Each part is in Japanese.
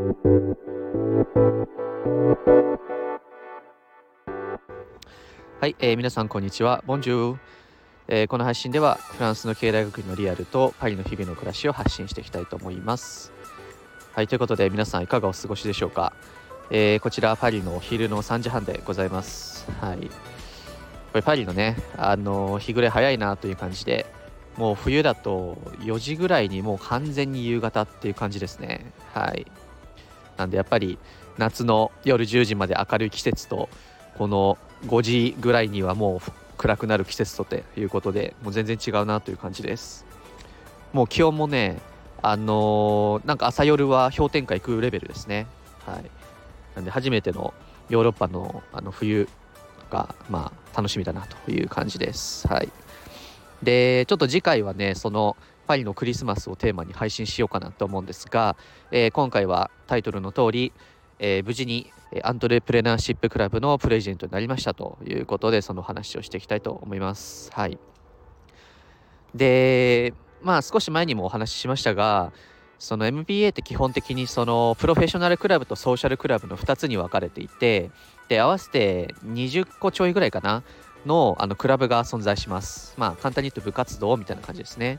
はい、えー、皆さんこんにちは。ボンジュー、えー、この配信ではフランスの経営大学院のリアルとパリの日々の暮らしを発信していきたいと思います。はい、ということで皆さんいかがお過ごしでしょうか？えー、こちらパリのお昼の3時半でございます。はい。これパリのね、あの日暮れ早いなという感じで、もう冬だと4時ぐらいにもう完全に夕方っていう感じですね。はい。なんでやっぱり夏の夜10時まで明るい季節とこの5時ぐらいにはもう暗くなる季節とていうことでもう全然違うなという感じです。もう気温もねあのー、なんか朝夜は氷点下行くレベルですね。はい。なんで初めてのヨーロッパのあの冬がまあ楽しみだなという感じです。はい。でちょっと次回はねそのパリのクリスマスをテーマに配信しようかなと思うんですが、えー、今回はタイトルの通りえー、無事にアントレプレナーシップクラブのプレジデントになりましたということでその話をしていきたいと思います。はい、でまあ少し前にもお話ししましたがその MBA って基本的にそのプロフェッショナルクラブとソーシャルクラブの2つに分かれていてで合わせて20個ちょいぐらいかなのあのクラブが存在します。まあ簡単に言うと部活動みたいな感じですね。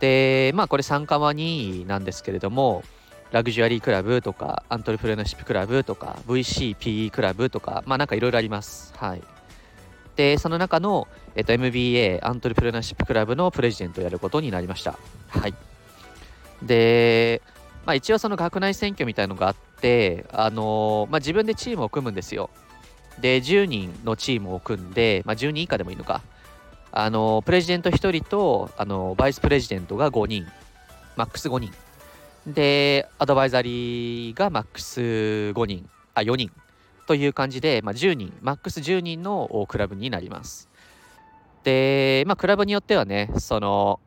でまあこれ参加は2位なんですけれどもラグジュアリークラブとか、アントレプレナーシップクラブとか、VCPE クラブとか、まあなんかいろいろあります。はい。で、その中の、えっと、MBA、アントレプレナーシップクラブのプレジデントをやることになりました。はい。で、まあ一応その学内選挙みたいのがあって、あの、まあ自分でチームを組むんですよ。で、10人のチームを組んで、まあ10人以下でもいいのか。あの、プレジデント1人と、あの、バイスプレジデントが5人、マックス5人。で、アドバイザリーがマックス5人、あ、4人という感じで、まあ、10人、マックス10人のクラブになります。で、まあ、クラブによってはね、その、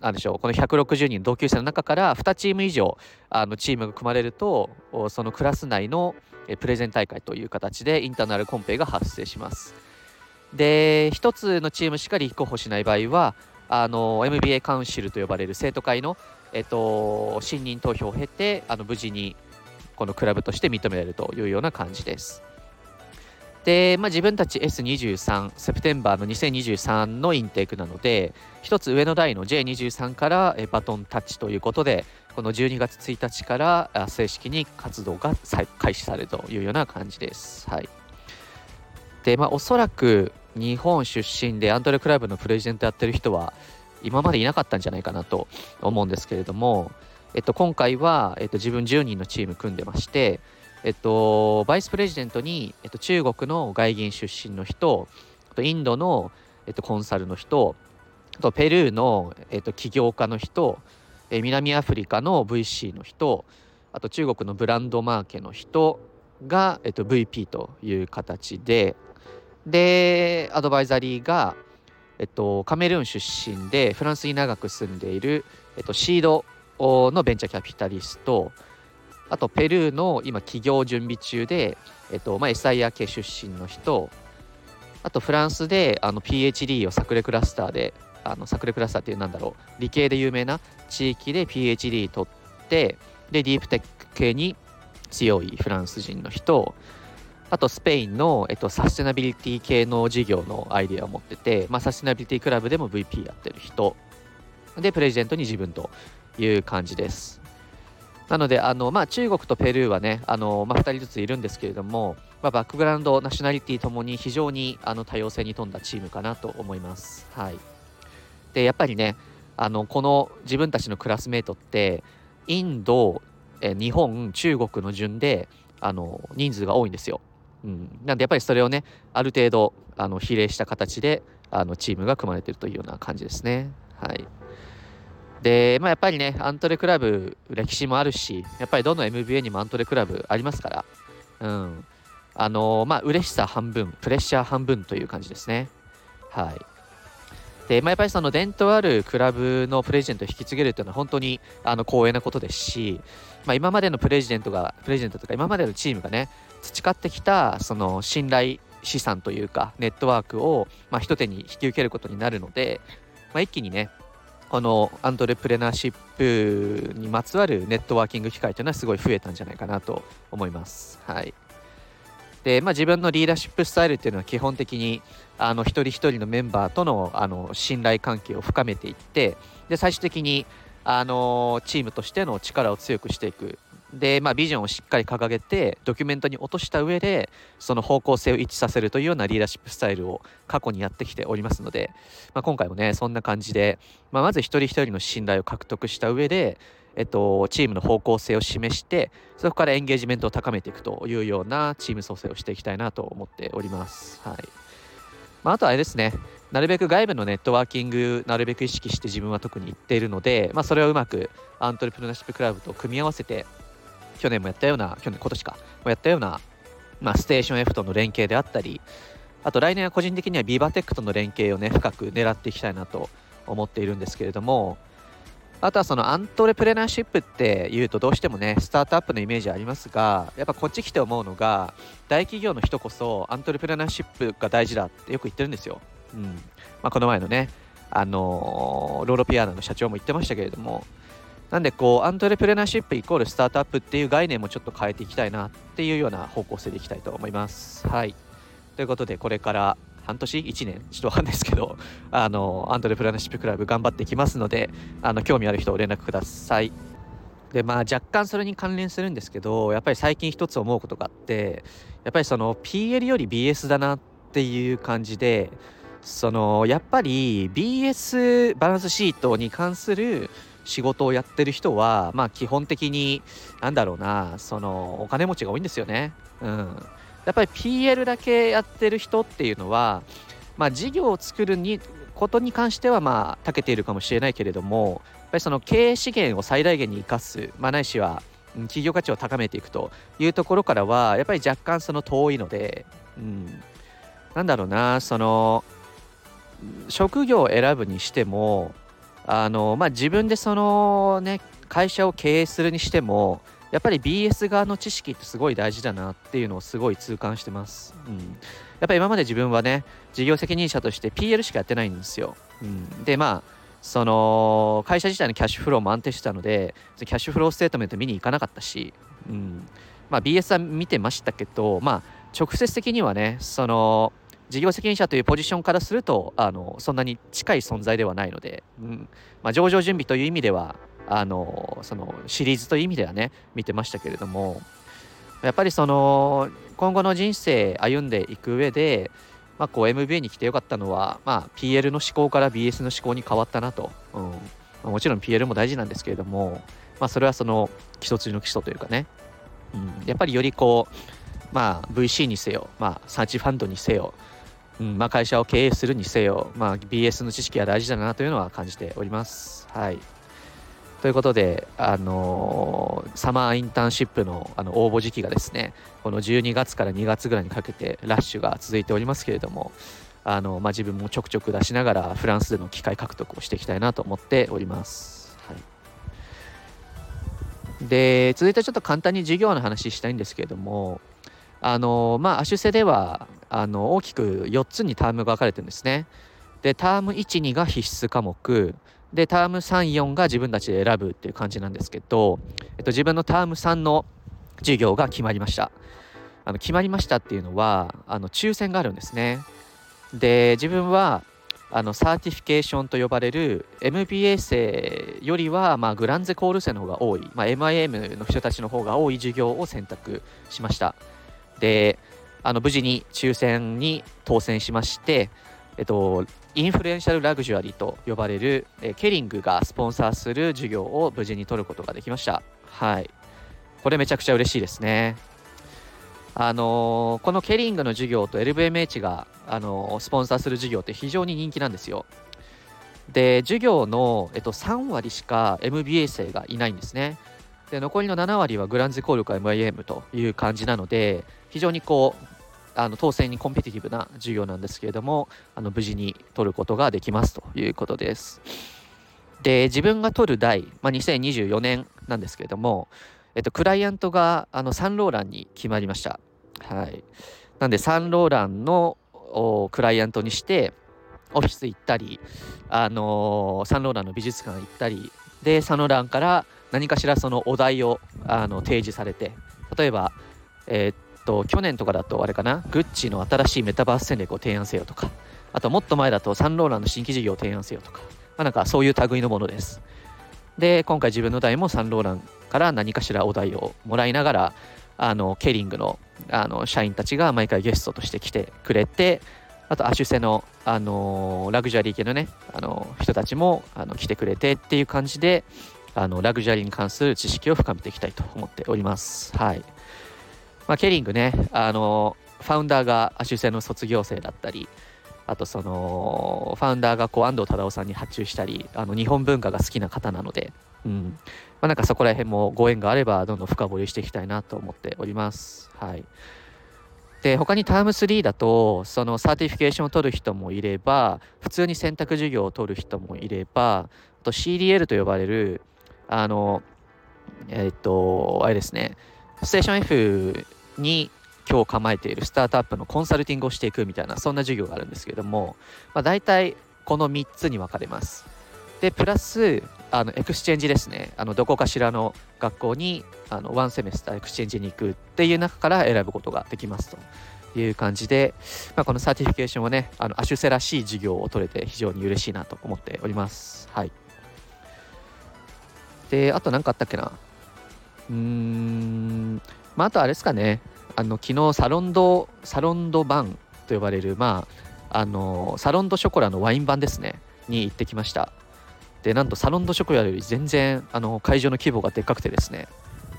なんでしょう、この160人同級生の中から2チーム以上あのチームが組まれると、そのクラス内のプレゼン大会という形でインターナルコンペが発生します。で、1つのチームしか立候補しない場合は、あの MBA カウンシルと呼ばれる生徒会のえっと、信任投票を経てあの無事にこのクラブとして認められるというような感じです。で、まあ、自分たち S23、セプテンバーの2023のインテークなので、一つ上の代の J23 からバトンタッチということで、この12月1日から正式に活動が開始されるというような感じです。はい。で、まあ、おそらく日本出身でアンドレクライブのプレゼントやってる人は、今までいなかったんじゃないかなと思うんですけれども、えっと、今回は、えっと、自分10人のチーム組んでまして、えっと、バイスプレジデントに、えっと、中国の外銀出身の人、インドの、えっと、コンサルの人、とペルーの、えっと、起業家の人、え南アフリカの VC の人、あと中国のブランドマーケの人が、えっと、VP という形で、で、アドバイザリーが、えっと、カメルーン出身でフランスに長く住んでいる、えっと、シードのベンチャーキャピタリストあとペルーの今起業準備中で、えっとまあ、SIA 系出身の人あとフランスであの PhD をサクレクラスターであのサクレクラスターっていうなんだろう理系で有名な地域で PhD 取ってでディープテック系に強いフランス人の人あとスペインの、えっと、サステナビリティ系の事業のアイディアを持ってて、まあ、サステナビリティクラブでも VP やってる人。でプレゼントに自分という感じです。なのであの、まあ、中国とペルーはねあの、まあ、2人ずついるんですけれども、まあ、バックグラウンドナショナリティともに非常にあの多様性に富んだチームかなと思います、はい、でやっぱりねあのこの自分たちのクラスメートってインドえ日本中国の順であの人数が多いんですよ。うん、なんでやっぱりそれをねある程度あの比例した形であのチームが組まれているというような感じですね。はい、で、まあ、やっぱりねアントレクラブ歴史もあるしやっぱりどの MBA にもアントレクラブありますから、うん。あのまあ嬉しさ半分プレッシャー半分という感じですね。はい。で、まあ、やっぱりその伝統あるクラブのプレジデントを引き継げるというのは本当にあの光栄なことですし、まあ、今までのプレジデントがプレジデントとか今までのチームがね培ってきたその信頼資産というかネットワークを、まあ、一手に引き受けることになるので、まあ、一気にねこのアントレプレナーシップにまつわるネットワーキング機会というのはすごい増えたんじゃないかなと思います。はい。で、まあ、自分のリーダーシップスタイルっていうのは基本的にあの一人一人のメンバーとのあの信頼関係を深めていってで最終的にあのチームとしての力を強くしていくで、まあ、ビジョンをしっかり掲げてドキュメントに落とした上でその方向性を一致させるというようなリーダーシップスタイルを過去にやってきておりますので、まあ、今回もねそんな感じで、まあ、まず一人一人の信頼を獲得した上でえっと、チームの方向性を示してそこからエンゲージメントを高めていくというようなチーム創生をしていきたいなと思っております。はいまあ、あとはあれですねなるべく外部のネットワーキングなるべく意識して自分は特に言っているので、まあ、それをうまくアントレプレナーシップクラブと組み合わせて去年もやったような去年今年かもやったような、まあ、 Station F との連携であったりあと来年は個人的には VivaTech との連携をね深く狙っていきたいなと思っているんですけれどもあとはそのアントレプレナーシップっていうとどうしてもねスタートアップのイメージありますがやっぱこっち来て思うのが大企業の人こそアントレプレナーシップが大事だってよく言ってるんですよ。うんまあ、この前のねあのー、ロロピアーナの社長も言ってましたけれどもなんでこうアントレプレナーシップイコールスタートアップっていう概念もちょっと変えていきたいなっていうような方向性でいきたいと思います。はいということでこれから半年1年ちょっとわかんないですけどあのアントレプレナーシップクラブ頑張っていきますのであの興味ある人連絡くださいでまあ若干それに関連するんですけどやっぱり最近一つ思うことがあってやっぱりその PL より BS だなっていう感じでそのやっぱり BS バランスシートに関する仕事をやってる人はまあ基本的になんだろうなそのお金持ちが多いんですよね。うん。やっぱり PL だけやってる人っていうのは、まあ、事業を作るにことに関してはまあ長けているかもしれないけれどもやっぱりその経営資源を最大限に生かす、まあ、ないしは企業価値を高めていくというところからはやっぱり若干その遠いので、うん、なんだろうなその職業を選ぶにしてもあの、まあ、自分でそのね会社を経営するにしてもやっぱり BS 側の知識ってすごい大事だなっていうのをすごい痛感してます。うん、やっぱり今まで自分はね、事業責任者として PL しかやってないんですよ。うん、で、まあ、その会社自体のキャッシュフローも安定してたので、キャッシュフローステートメント見に行かなかったし、うん、まあ、BS は見てましたけど、まあ、直接的にはね、その、事業責任者というポジションからするとあのそんなに近い存在ではないので、うん。まあ、上場準備という意味ではあのそのシリーズという意味ではね見てましたけれどもやっぱりその今後の人生歩んでいく上で、まあ、こう MBA に来てよかったのは、まあ、PL の思考から BS の思考に変わったなと、うん。まあ、もちろん PL も大事なんですけれども、まあ、それはその基礎中の基礎というかね、うん、やっぱりよりこう、まあ、VC にせよ、まあ、サーチファンドにせよ、うんまあ、会社を経営するにせよ、まあ、BS の知識は大事だなというのは感じております。はいということで、あのー、サマーインターンシップのあの応募時期がですね、この12月から2月ぐらいにかけてラッシュが続いておりますけれども、あのまあ、自分もちょくちょく出しながらフランスでの機会獲得をしていきたいなと思っております。で続いてちょっと簡単に授業の話したいんですけれども、あのまあ、アシュセではあの大きく4つにタームが分かれてるんですね。でターム1、2が必須科目。でターム34が自分たちで選ぶっていう感じなんですけど、えっと、自分の term 3の授業が決まりました。あの決まりましたっていうのはあの抽選があるんですね。で自分はあの certification と呼ばれる MBA 生よりは、まあ、グランゼコール生の方が多い、まあ、MIM の人たちの方が多い授業を選択しました。であの無事に抽選に当選しましてえっと、 influential luxury と呼ばれる、え Kering がスポンサーする授業を無事に取ることができました。はい。これめちゃくちゃ嬉しいですね。あのー、このケリングの授業と LVMH が、あのー、スポンサーする授業って非常に人気なんですよ。で、授業の、えっと、3割しか MBA 生がいないんですね。で、残りの7割はグランズコールか MIM という感じなので、非常にこう、あの当選にコンペティティブな授業なんですけれどもあの無事に取ることができますということです。で自分が取る代、まあ、2024年なんですけれども、えっと、クライアントがあのサンローランに決まりました。はい、なんでサンローランのクライアントにしてオフィス行ったり、あのサンローランの美術館行ったりでサンローランから何かしらそのお題をあの提示されて例えば、えー、っと去年とかだとあれかな？グッチの新しいメタバース戦略を提案せよとかあともっと前だとサンローランの新規事業を提案せよとか、まあ、なんかそういう類のものですで今回自分の代もサンローランから何かしらお題をもらいながらあのケリングのあの社員たちが毎回ゲストとして来てくれてあとアシュセの、あのラグジュアリー系のね、あの人たちもあの来てくれてっていう感じであのラグジュアリーに関する知識を深めていきたいと思っております。はい。まあ、 Kering ね、あのファウンダーが HEC の卒業生だったり、あとそのファウンダーがこう安藤忠雄さんに発注したりあの日本文化が好きな方なので、うんまあ、なんかそこら辺もご縁があればどんどん深掘りしていきたいなと思っております。はい、で他に term 3だとその certification を取る人もいれば普通に選択授業を取る人もいればあと CDL と呼ばれるあのえっ、とあれですねステーション F に今日構えているスタートアップのコンサルティングをしていくみたいなそんな授業があるんですけども、まあ、大体この3つに分かれます。でプラスあの exchange ですね。あのどこかしらの学校にあの one semester exchange に行くっていう中から選ぶことができますという感じで、まあ、この certification はねあの HEC らしい授業を取れて非常に嬉しいなと思っております。はい。であと何かあったっけな。うーん。まああとあれですかね。あの昨日サロンドサロンド版と呼ばれるまああのサロンドショコラのワイン版ですね。に行ってきました。でなんとサロンドショコラより全然あの会場の規模がでっかくてですね。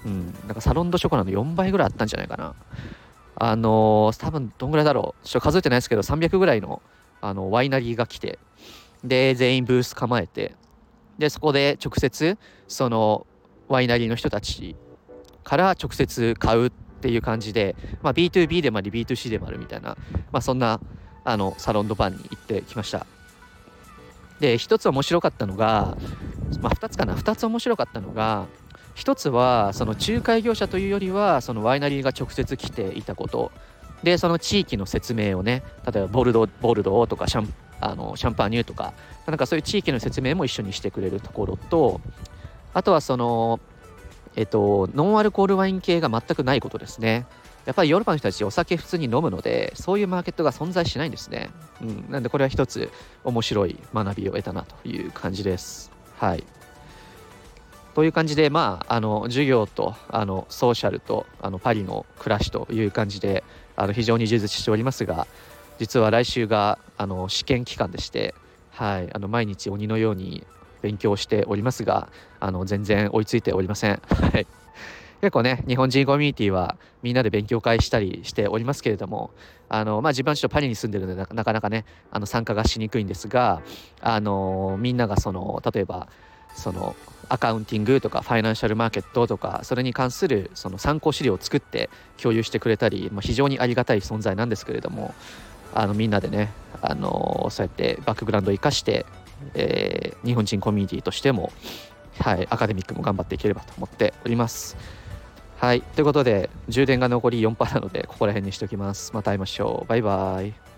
うん。なんかサロンドショコラの4倍ぐらいあったんじゃないかな。あの、多分どんぐらいだろう。ちょっと数えてないですけど300ぐらいのあのワイナリーが来て。で全員ブース構えて。でそこで直接そのワイナリーの人たちから直接買うっていう感じで、まあ、B2B でもあり B2C でもあるみたいな、まあ、そんなあのサロンドバンに行ってきました。で一つ面白かったのが、まあ、2つかな。2つ面白かったのが一つはその仲介業者というよりはそのワイナリーが直接来ていたこと。でその地域の説明をね例えばボルドボルドとかシャンあのシャンパーニュとかなんかそういう地域の説明も一緒にしてくれるところとあとはそのえっと、ノンアルコールワイン系が全くないことですね。やっぱりヨーロッパの人たちお酒普通に飲むので、そういうマーケットが存在しないんですね。うん、なんでこれは一つ面白い学びを得たなという感じです。はい。という感じで、まあ、あの授業とあのソーシャルとあのパリの暮らしという感じであの非常に充実しておりますが実は来週があの試験期間でして、はい、あの毎日鬼のように勉強しておりますが、あの全然追いついておりません。結構ね、日本人コミュニティはみんなで勉強会したりしておりますけれども、あのまあ、自分はちょっとパリに住んでるのでなかなかね、あの参加がしにくいんですが、あのみんながその例えばそのアカウンティングとかファイナンシャルマーケットとかそれに関するその参考資料を作って共有してくれたり、まあ、非常にありがたい存在なんですけれどもあのみんなでねあのそうやってバックグラウンドを生かしてえー、日本人コミュニティとしても、はい、アカデミックも頑張っていければと思っております。はい、ということで充電が残り4%なのでここら辺にしておきます。また会いましょう。バイバイ。